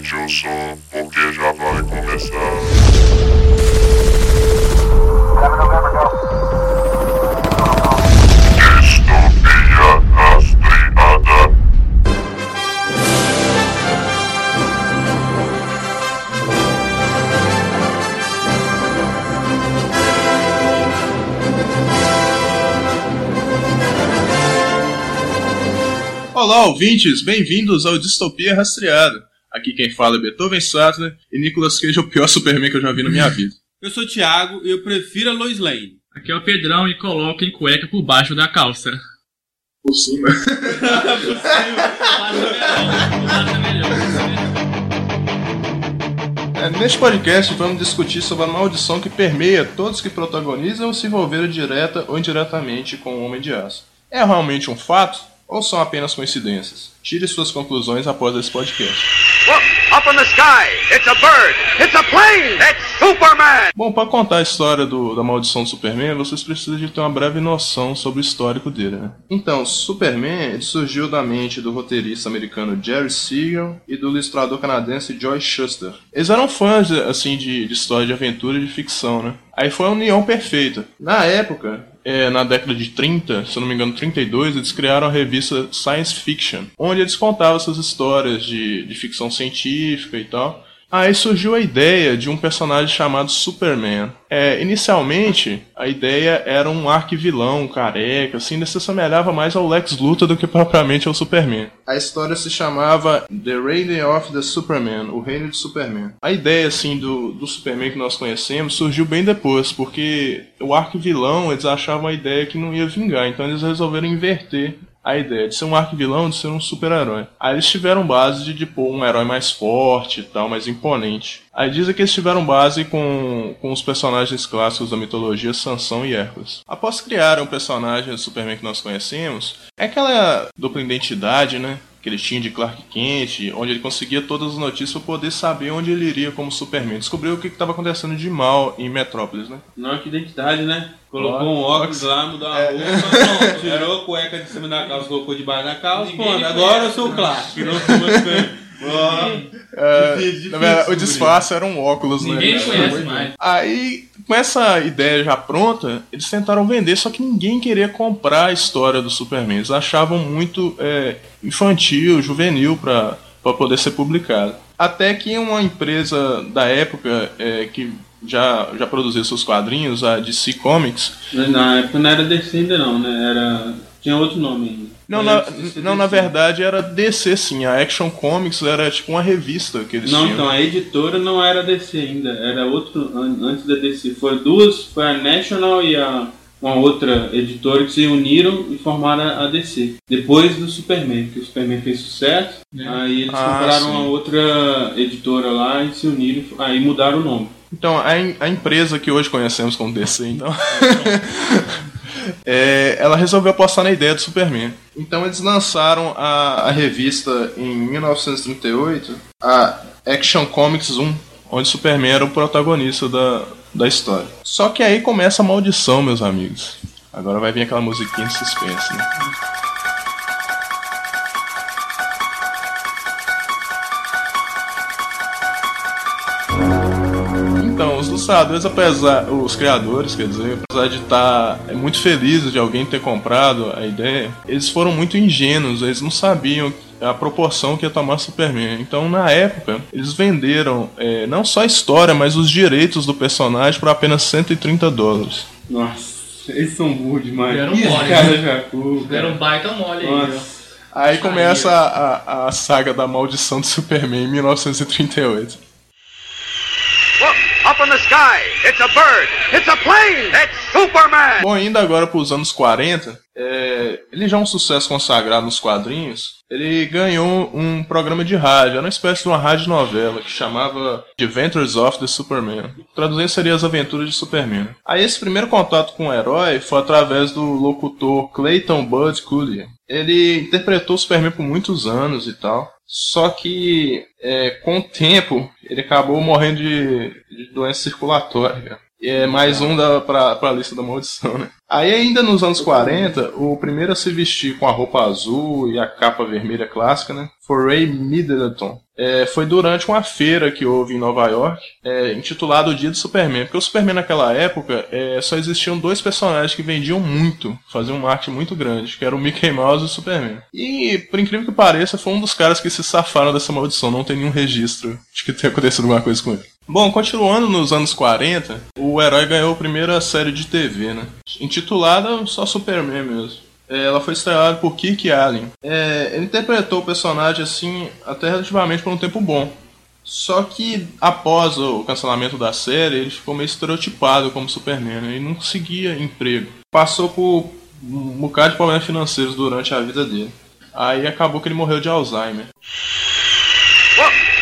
aumente o som, porque já vai começar. Olá, ouvintes, bem-vindos ao Distopia Rastreada. Aqui quem fala é Beethoven Sattler e Nicolas Cage é o pior Superman que eu já vi na minha vida. Eu sou o Thiago e eu prefiro a Lois Lane. Aqui é o Pedrão e coloquem cueca por baixo da calça. Por cima. É, neste podcast vamos discutir sobre a maldição que permeia todos que protagonizam ou se envolveram direta ou indiretamente com o Homem de Aço. É realmente um fato ou são apenas coincidências? Tire suas conclusões após esse podcast. Look, up in the sky! It's a bird! It's a plane! It's Superman! Bom, para contar a história do- da maldição do Superman, vocês precisam de ter uma breve noção sobre o histórico dele, né? Então, Superman surgiu da mente do roteirista americano Jerry Siegel e do ilustrador canadense Joy Shuster. Eles eram fãs, assim, de, de história de aventura e de ficção, né? Aí foi a união perfeita. Na época, é, na década de 30, se eu não me engano, 32, eles criaram a revista Science Fiction, onde eles contavam essas histórias de, de ficção científica e tal. Aí surgiu a ideia de um personagem chamado Superman. É, inicialmente, a ideia era um arquivilão, careca, assim, ainda se assemelhava mais ao Lex Luthor do que propriamente ao Superman. A história se chamava The Reign of the Superman, o reino de Superman. A ideia, assim, do, do Superman que nós conhecemos surgiu bem depois, porque o arquivilão, eles achavam a ideia que não ia vingar, então eles resolveram inverter a ideia de ser um arquivilão, de ser um super-herói. Aí eles tiveram base de, pôr um herói mais forte e tal, mais imponente. Aí dizem que eles tiveram base com, com os personagens clássicos da mitologia Sansão e Hércules. Após criarem o personagem do Superman que nós conhecemos, é aquela dupla identidade, né? Que ele tinha de Clark Kent, onde ele conseguia todas as notícias para poder saber onde ele iria como Superman. Descobriu o que estava acontecendo de mal em Metrópolis, né? Não, que identidade, né? Colocou um óculos lá, mudou a roupa, pronto, tirou a cueca de cima da calça, colocou debaixo da calça, Ninguém me agora eu sou o Clark. Não sou mais É, difícil, na verdade, o disfarce era um óculos, né? Ninguém conhece mais. Aí, com essa ideia já pronta, eles tentaram vender, só que ninguém queria comprar a história do Superman. Eles achavam muito é, infantil, juvenil pra poder ser publicado. Até que uma empresa da época é, que já, já produzia seus quadrinhos, a DC Comics, Na época não era DC ainda não, né? Era... Tinha outro nome ainda. Não, na, não, na verdade era DC sim, a Action Comics era tipo uma revista que eles Não, tinham. então a editora não era DC ainda, era outro an- antes da DC. Foi duas, foi a National e a uma outra editora que se uniram e formaram a DC. Depois do Superman, que o Superman fez sucesso, aí eles Ah, compraram sim. uma outra editora lá e se uniram, aí mudaram o nome. Então, a, a empresa que hoje conhecemos como DC, então, é, ela resolveu apostar na ideia do Superman. Então, eles lançaram a, a revista em 1938, a Action Comics 1, onde Superman era o protagonista da, da história. Só que aí começa a maldição, meus amigos. Agora vai vir aquela musiquinha de suspense, né? Ilustradores, apesar, os criadores, quer dizer, apesar de estar muito felizes de alguém ter comprado a ideia, eles foram muito ingênuos, eles não sabiam a proporção que ia tomar Superman. Então, na época, eles venderam é, não só a história, mas os direitos do personagem por apenas 130 dólares. Nossa, eles são burros demais. Deram Ih, mole, cara né? jacu, Deram um baita mole aí, ó. Nossa. Aí começa a, a, a saga da maldição do Superman em 1938. In the sky! It's a bird! It's a plane! It's Superman! Bom, indo agora para os anos 40, é, ele já é um sucesso consagrado nos quadrinhos. Ele ganhou um programa de rádio, era uma espécie de uma rádio novela que chamava Adventures of the Superman. Traduzindo seria As Aventuras de Superman. Aí esse primeiro contato com o herói foi através do locutor Clayton Bud Cooley. Ele interpretou o Superman por muitos anos e tal. Só que é, com o tempo ele acabou morrendo de, de doença circulatória. É mais um da, pra, pra lista da maldição, né? Aí ainda nos anos 40, o primeiro a se vestir com a roupa azul e a capa vermelha clássica, né? Foi Ray Middleton. É, foi durante uma feira que houve em Nova York, é, intitulada O Dia do Superman. Porque o Superman naquela época é, só existiam dois personagens que vendiam muito, faziam um marketing muito grande, que era o Mickey Mouse e o Superman. E, por incrível que pareça, foi um dos caras que se safaram dessa maldição, não tem nenhum registro de que tenha acontecido alguma coisa com ele. Bom, continuando nos anos 40, o herói ganhou a primeira série de TV, né? Intitulada só Superman mesmo. É, Ela foi estrelada por Kirk Allen. É, ele interpretou o personagem assim até relativamente por um tempo bom. Só que após o cancelamento da série, ele ficou meio estereotipado como Superman né? e não conseguia emprego. Passou por um bocado de problemas financeiros durante a vida dele. Aí acabou que ele morreu de Alzheimer.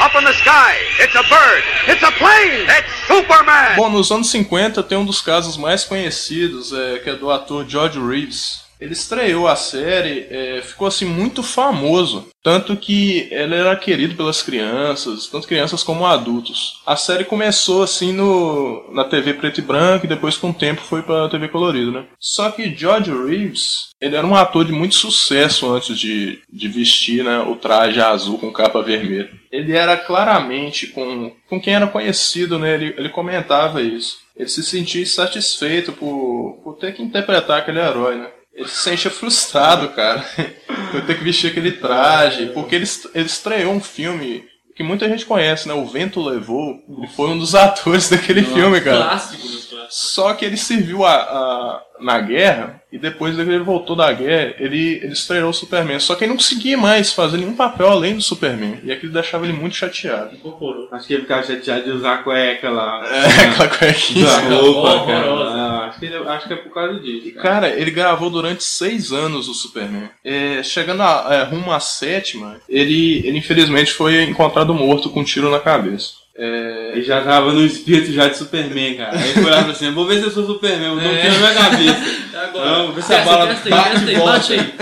Up in the sky. It's a bird. It's a plane. It's Superman. Bom, nos anos 50 tem um dos casos mais conhecidos, é, que é do ator George Reeves. Ele estreou a série, é, ficou assim muito famoso, tanto que ele era querido pelas crianças, tanto crianças como adultos. A série começou assim no na TV preto e branco e depois com o tempo foi para TV colorido, né? Só que George Reeves, ele era um ator de muito sucesso antes de, de vestir né, o traje azul com capa vermelha. Ele era claramente com, com quem era conhecido, né? Ele, ele comentava isso. Ele se sentia satisfeito por, por ter que interpretar aquele herói, né? Ele se sentia frustrado, cara, por ter que vestir aquele traje, porque ele, ele estreou um filme que muita gente conhece, né? O Vento Levou. Ele foi um dos atores daquele filme, cara. Clássico dos clássicos. Só que ele serviu a, a- na guerra e depois que ele voltou da guerra, ele, ele estreou o Superman. Só que ele não conseguia mais fazer nenhum papel além do Superman. E aquilo deixava ele muito chateado. Incorporou. Acho que ele ficava chateado de usar a cueca lá. É, aquela cuequinha. Da roupa, cara. Ah, acho, que ele- acho que é por causa disso. cara. Cara, ele gravou durante seis anos o Superman. É, chegando a, é, rumo à sétima, ele, ele infelizmente foi encontrado morto com um tiro na cabeça. É, Ele já tava no espírito já de Superman, cara. Aí ele foi lá e falou assim: vou ver se eu sou Superman, vou dar um É. tiro na minha cabeça. Agora, Não, vê se a aí, bate e volta. bate aí.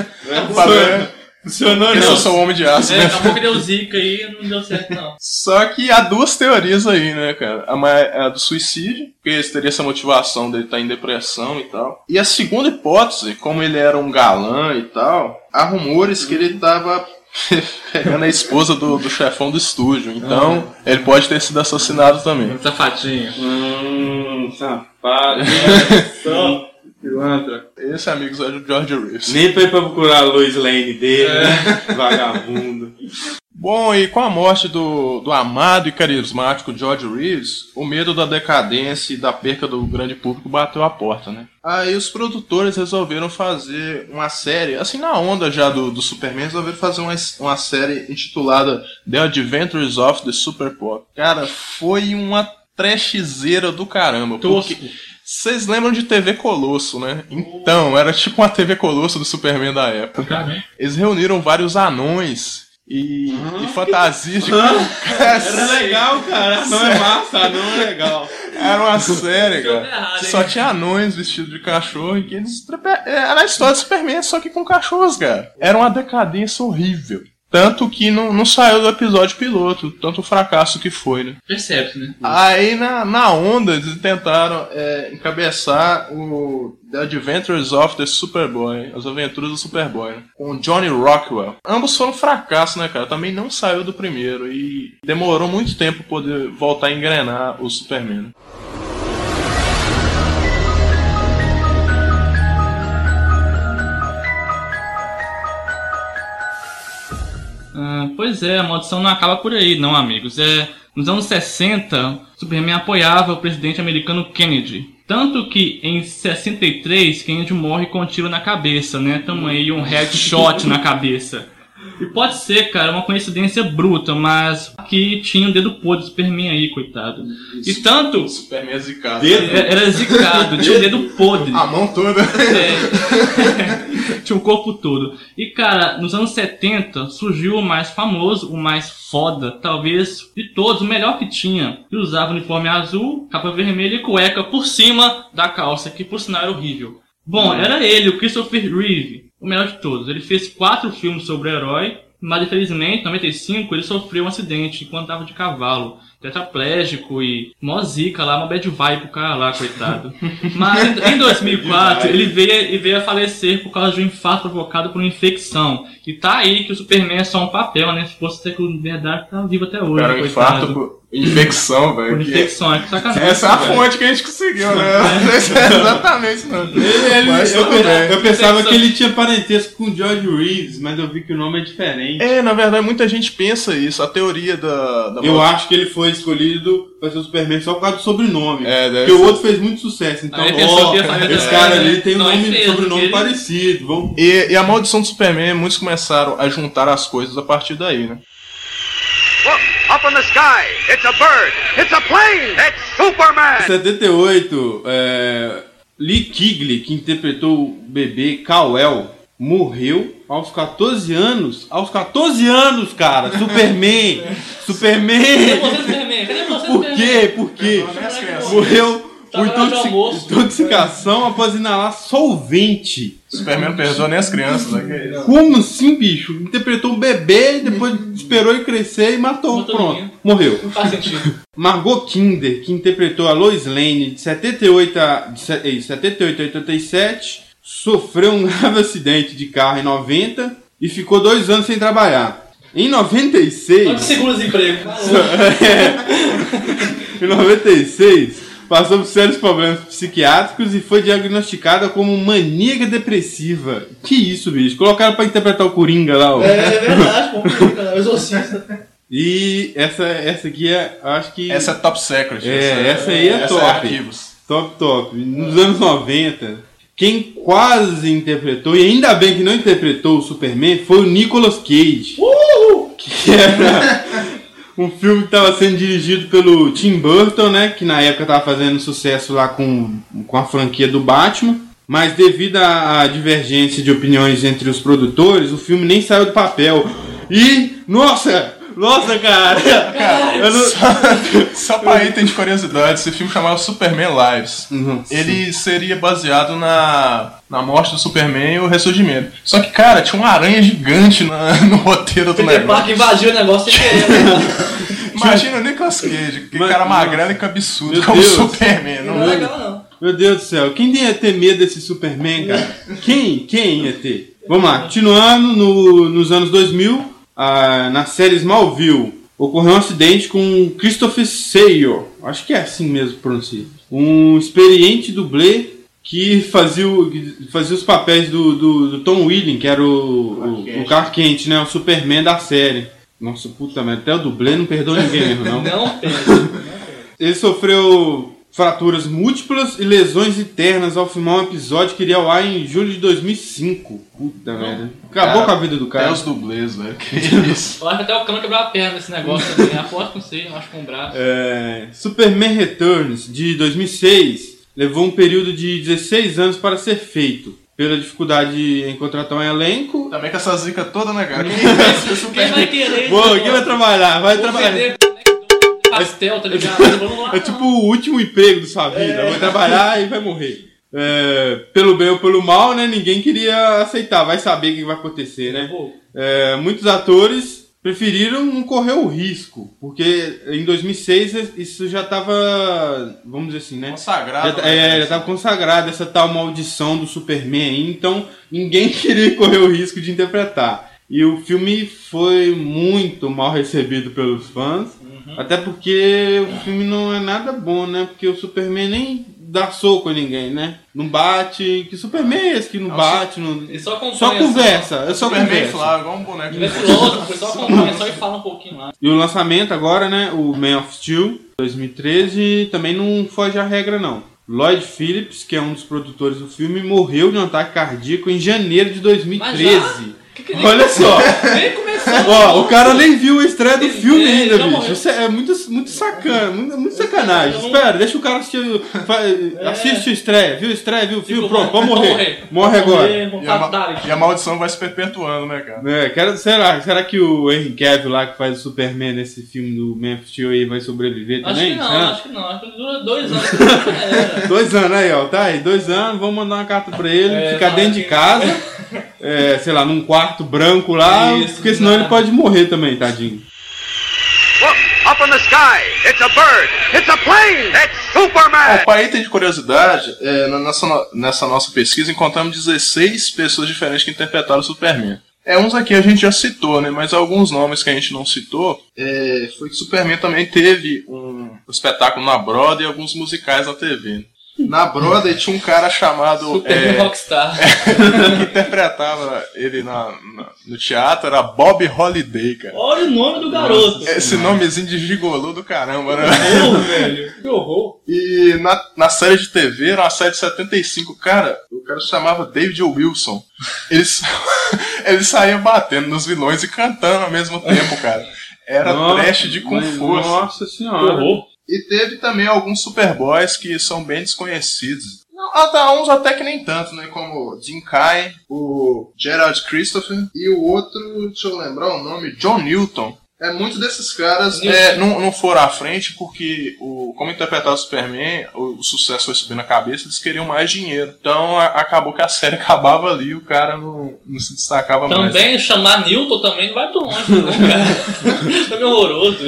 Padrão. Funcionou Esse eu não. sou o homem de aço, É, né? acabou que deu zica aí não deu certo não. Só que há duas teorias aí, né, cara? A, do suicídio, porque teria essa motivação dele estar em depressão e tal. E a segunda hipótese, como ele era um galã e tal, há rumores que ele tava pegando a esposa do, do chefão do estúdio. Então, ele pode ter sido assassinado também. Safadinho. Hum, safado. Só. Pilantra. Esse, amigos, é o George Reeves. Nem foi pra procurar a Lois Lane dele, né? Vagabundo. Bom, e com a morte do, do amado e carismático George Reeves, o medo da decadência e da perca do grande público bateu a porta, né? Aí os produtores resolveram fazer uma série, assim na onda já do, do Superman, resolveram fazer uma, uma série intitulada The Adventures of the Super Pop. Cara, foi uma trashzeira do caramba. Porque vocês lembram de TV Colosso, né? Então, era tipo uma TV Colosso do Superman da época. Eles reuniram vários anões e, e fantasias de. Era legal, cara. Não é massa, não é legal. Era uma série, cara. errado, só tinha anões vestidos de cachorro e que eles. trepe- Era a história do Superman, só que com cachorros, cara. Era uma decadência horrível. Tanto que não, não saiu do episódio piloto, tanto o fracasso que foi, né? Percebe, né? Aí na, na onda eles tentaram é, encabeçar o The Adventures of the Superboy, as aventuras do Superboy, né? com Johnny Rockwell. Ambos foram fracasso, né, cara? Também não saiu do primeiro e demorou muito tempo pra poder voltar a engrenar o Superman. né? Ah, pois é, a maldição não acaba por aí, não, amigos. É, nos anos 60, Superman apoiava o presidente americano Kennedy. Tanto que em 63, Kennedy morre com um tiro na cabeça, né? Tamo aí um headshot na cabeça. E pode ser, cara, uma coincidência bruta, mas que tinha o dedo podre do Superman aí, coitado. E tanto. O Superman é zicado. Dedo? é- Era zicado, tinha o dedo podre. A mão toda. É. Tinha o corpo todo. E, cara, nos anos 70 surgiu o mais famoso, o mais foda, talvez de todos, o melhor que tinha. Ele usava uniforme azul, capa vermelha e cueca por cima da calça, que por sinal era horrível. Bom, era ele, o Christopher Reeve, o melhor de todos. Ele fez quatro filmes sobre o herói, Mas infelizmente, em 95, ele sofreu um acidente enquanto andava de cavalo. Tetraplégico e mó zica lá, uma bad vibe pro cara lá, coitado. Mas em 2004, ele veio, ele veio a falecer por causa de um infarto provocado por uma infecção. E tá aí que o Superman é só um papel, né? Se fosse ser que o verdade tá vivo até hoje, Cara, um coitado. infarto por infecção, Por velho. que- infecção, é que sacanagem. Essa é a fonte que a gente conseguiu, né? é exatamente, não. Ele- ele- Mas eu, tudo bem. eu pensava que ele tinha parentesco com o George Reeves, mas eu vi que o nome é diferente. É, na verdade, muita gente pensa isso. A teoria da. da Eu acho que ele foi escolhido pra ser o Superman só por causa do sobrenome. É, deve Porque o ser. outro fez muito sucesso. Então, ó, esse cara ali tem um Não, nome, fez, sobrenome ele- parecido. Vamos... E, e a maldição do Superman, muitos começaram a juntar as coisas a partir daí, né? Up in the sky. It's a bird. It's a plane. It's Superman. Em 78, é, Lee Kigley, que interpretou o bebê Kal-El, morreu aos 14 anos. Aos 14 anos, cara! Superman! Cadê Superman! você, Superman? Cadê você, Por quê? Por quê? as crianças. Morreu por intoxicação após inalar solvente. Superman não perdoa nem as crianças, né? Como assim, bicho? Interpretou um bebê, depois esperou ele crescer e matou. Matou Pronto, ninguém. morreu. Não faz sentido. Margot Kinder, que interpretou a Lois Lane de 78 a, de se- eh, 78 a 87, sofreu um grave acidente de carro em 90 e ficou dois anos sem trabalhar. Em 96, Onde segura os empregos? em 96, passou por sérios problemas psiquiátricos e foi diagnosticada como maníaca depressiva. Que isso, bicho? Colocaram pra interpretar o Coringa lá, ó. É verdade, pô. O exorcista. E essa, essa aqui é, acho que... Essa é top secret. É, essa aí é essa top. arquivos. Top, top. Nos anos 90, quem quase interpretou, e ainda bem que não interpretou o Superman, foi o Nicolas Cage. Que era um filme que estava sendo dirigido pelo Tim Burton, né? Que na época estava fazendo sucesso lá com, com a franquia do Batman. Mas devido à à divergência de opiniões entre os produtores, o filme nem saiu do papel. E, nossa! Nossa, cara! Eu não- Só, só pra item de curiosidade, esse filme chamava Superman Lives. Nossa. Ele seria baseado na, na morte do Superman e o ressurgimento. Só que, cara, tinha uma aranha gigante na- no roteiro do Peter Parker negócio. invadiu o negócio sem querer. né? Imagina o Nicolas Cage, que Mas- cara magrelo e Meu como o Deus. Superman. Não, Não é legal, não. Meu Deus do céu, quem ia ter medo desse Superman, cara? Quem? Quem ia ter? Vamos lá, continuando no- nos anos 2000, ah, na série Smallville, ocorreu um acidente com Christopher Sayer, acho que é assim mesmo que pronuncia, um experiente dublê que fazia, o- que fazia os papéis do, do, do Tom Willing, que era o, o, o Clark Kent, né, o Superman da série. Nossa, puta merda, até o dublê não perdoa ninguém mesmo, não. Não, Pedro. Ele sofreu fraturas múltiplas e lesões internas ao filmar um episódio que iria ao ar em julho de 2005. Puta merda. Acabou Cara, com a vida do Até cara. os dublês, velho. Que isso. Eu acho que até o cano quebrou a perna nesse negócio também. Aposto que não sei, eu acho com o braço. É, Superman Returns, de 2006, levou um período de 16 anos para ser feito. Pela dificuldade em contratar um elenco. Também com essa zica toda, né, cara? Quem Quem vai querer? Pô, quem vai trabalhar? Vai trabalhar. Pastel, tá ligado? Vamos lá. É tipo o último emprego da sua vida. Vai trabalhar e vai morrer. É, pelo bem ou pelo mal, né? Ninguém queria aceitar. Vai saber o que vai acontecer, né? É, muitos atores preferiram não correr o risco, porque em 2006 isso já estava, vamos dizer assim, né? Consagrado. Já, né? é, já estava consagrada essa tal maldição do Superman então ninguém queria correr o risco de interpretar. E o filme foi muito mal recebido pelos fãs, até porque o filme não é nada bom, né? Porque o Superman nem dá soco em ninguém, né? Não bate. Que Superman é esse que não Não, bate? Não... ele só. Só conversa, é só Superman conversa. inflável, igual um boneco. Ele é filósofo, só acompanha, só ele fala um pouquinho lá. E o lançamento agora, né? O Man of Steel 2013 também não foge à regra, não. Lloyd Phillips, que é um dos produtores do filme, morreu de um ataque cardíaco em janeiro de 2013. Que que Olha só! Nem começou. Ó, o cara nem viu a estreia do filme é, ainda, já bicho. Isso é muito, muito sacana, muito, muito sacanagem. Eu não- Espera, deixa o cara assistir. fa- Assiste a estreia, viu a estreia, viu o filme, Fico- pronto, pode vou morrer. Morre agora. Morrer, E a, ma- e a maldição vai se perpetuando, né, cara? É, quero, será, será que o Henry Cavill lá que faz o Superman nesse filme do Man of Steel aí vai sobreviver Acho também? que não, Será? acho que não. Acho que dura dois anos. É, Dois anos aí, ó, tá aí, dois anos, vamos mandar uma carta pra ele, É, ficar dentro de que- casa. É, sei lá, num quarto branco lá, Isso, porque senão né? ele pode morrer também, tadinho. Look, up in the sky. It's a bird. It's a plane. It's Superman. Bom, para item de curiosidade, é, nessa, nessa nossa pesquisa encontramos 16 pessoas diferentes que interpretaram o Superman. É, uns aqui a gente já citou, né? Mas alguns nomes que a gente não citou é, foi que Superman também teve um espetáculo na Broadway e alguns musicais na TV. Na Broadway tinha um cara chamado Superman é, Rockstar. que interpretava ele na- na- no teatro, era Bob Holiday, cara. Olha o nome do garoto. Esse nomezinho de gigolô do caramba, né? Porra, velho. Que horror. E na, na série de TV, era uma série de 75, cara, o cara se chamava David Wilson. Ele, ele saía batendo nos vilões e cantando ao mesmo tempo, cara. Era Nossa, trash de com força. Nossa Que senhora. horror. E teve também alguns Superboys que são bem desconhecidos. Até uns até que nem tanto, né? Como Jim Kai, o Gerald Christopher e o outro, deixa eu lembrar o nome, John Newton. É, muitos desses caras é, não, não foram à frente porque, o, como interpretar o Superman, o, o sucesso foi subindo a cabeça, eles queriam mais dinheiro. Então a- acabou que a série acabava ali e o cara não, não se destacava mais. Também chamar Newton também não vai tão longe, não, cara. Também horroroso.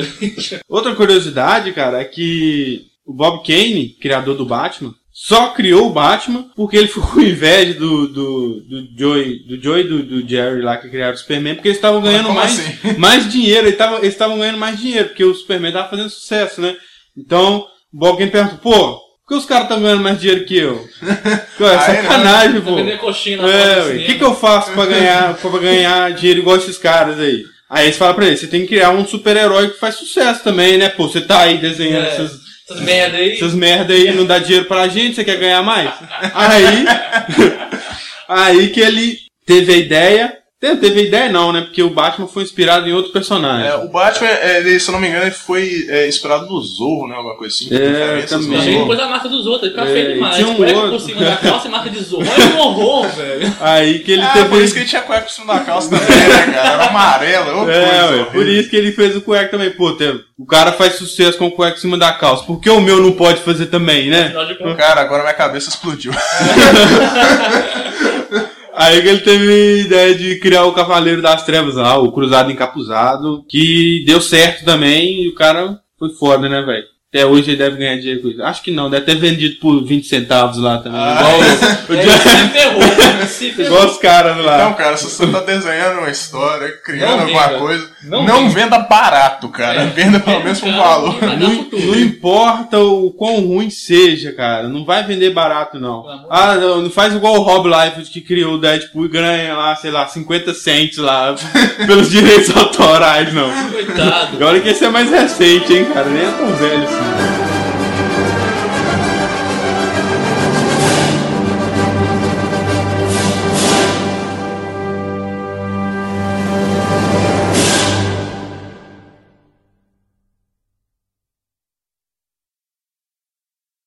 Outra curiosidade, cara, é que o Bob Kane, criador do Batman, só criou o Batman porque ele ficou com inveja do, do, do Joey, do Joey e do, do Jerry lá que criaram o Superman, porque eles estavam ganhando mais, assim? mais dinheiro, eles estavam ganhando mais dinheiro, porque o Superman tava fazendo sucesso, né? Então, Kane perguntou, pô, por que os caras estão ganhando mais dinheiro que eu? Pô, é não. sacanagem, Tá pô. É, ué. O cinema. que, que eu faço pra ganhar, pra ganhar dinheiro igual esses caras aí? Aí eles falam pra ele, você tem que criar um super-herói que faz sucesso também, né? Pô, você tá aí desenhando É. essas, Essas merda aí. essas merda aí, não dá dinheiro pra gente, você quer ganhar mais? Aí, aí que ele teve a ideia, teve a ideia não, né? Porque o Batman foi inspirado em outro personagem. É, o Batman, ele, se eu não me engano, ele foi é, inspirado no Zorro, né? Alguma coisa assim. É, também. Zorro. pôs a marca dos outros, fica É, feio demais. tinha um Cueca outro. por cima da calça e marca de zorro. Olha que horror, velho. Aí que ele Ah, teve... por isso que ele tinha cueca por cima da calça também, né, cara? Era amarelo, outra É, coisa. ué, por isso que ele fez o cueca também. Pô, tem- o cara faz sucesso com o cueca em cima da calça. Por que o meu não pode fazer também, né? Cara, agora minha cabeça explodiu. Aí que ele teve a ideia de criar o Cavaleiro das Trevas lá, o Cruzado Encapuzado, que deu certo também e o cara foi foda, né, velho? Até hoje ele deve ganhar dinheiro com isso. Acho que não, deve ter vendido por 20 centavos lá também. Ah. Igual, o- é, se ferrou. igual os caras lá. Então, cara, se você tá desenhando uma história, criando Não alguma venda. coisa, Não não, venda barato, cara. Venda pelo menos por Cara, valor. Não, não importa o quão ruim seja, cara. Não vai vender barato, não. Ah, não, não faz igual o Rob Liefeld que criou o Deadpool e ganha lá, sei lá, 50 cents lá pelos direitos autorais, não. Coitado. E olha que esse é mais recente, hein, cara. Nem é tão velho Thank you.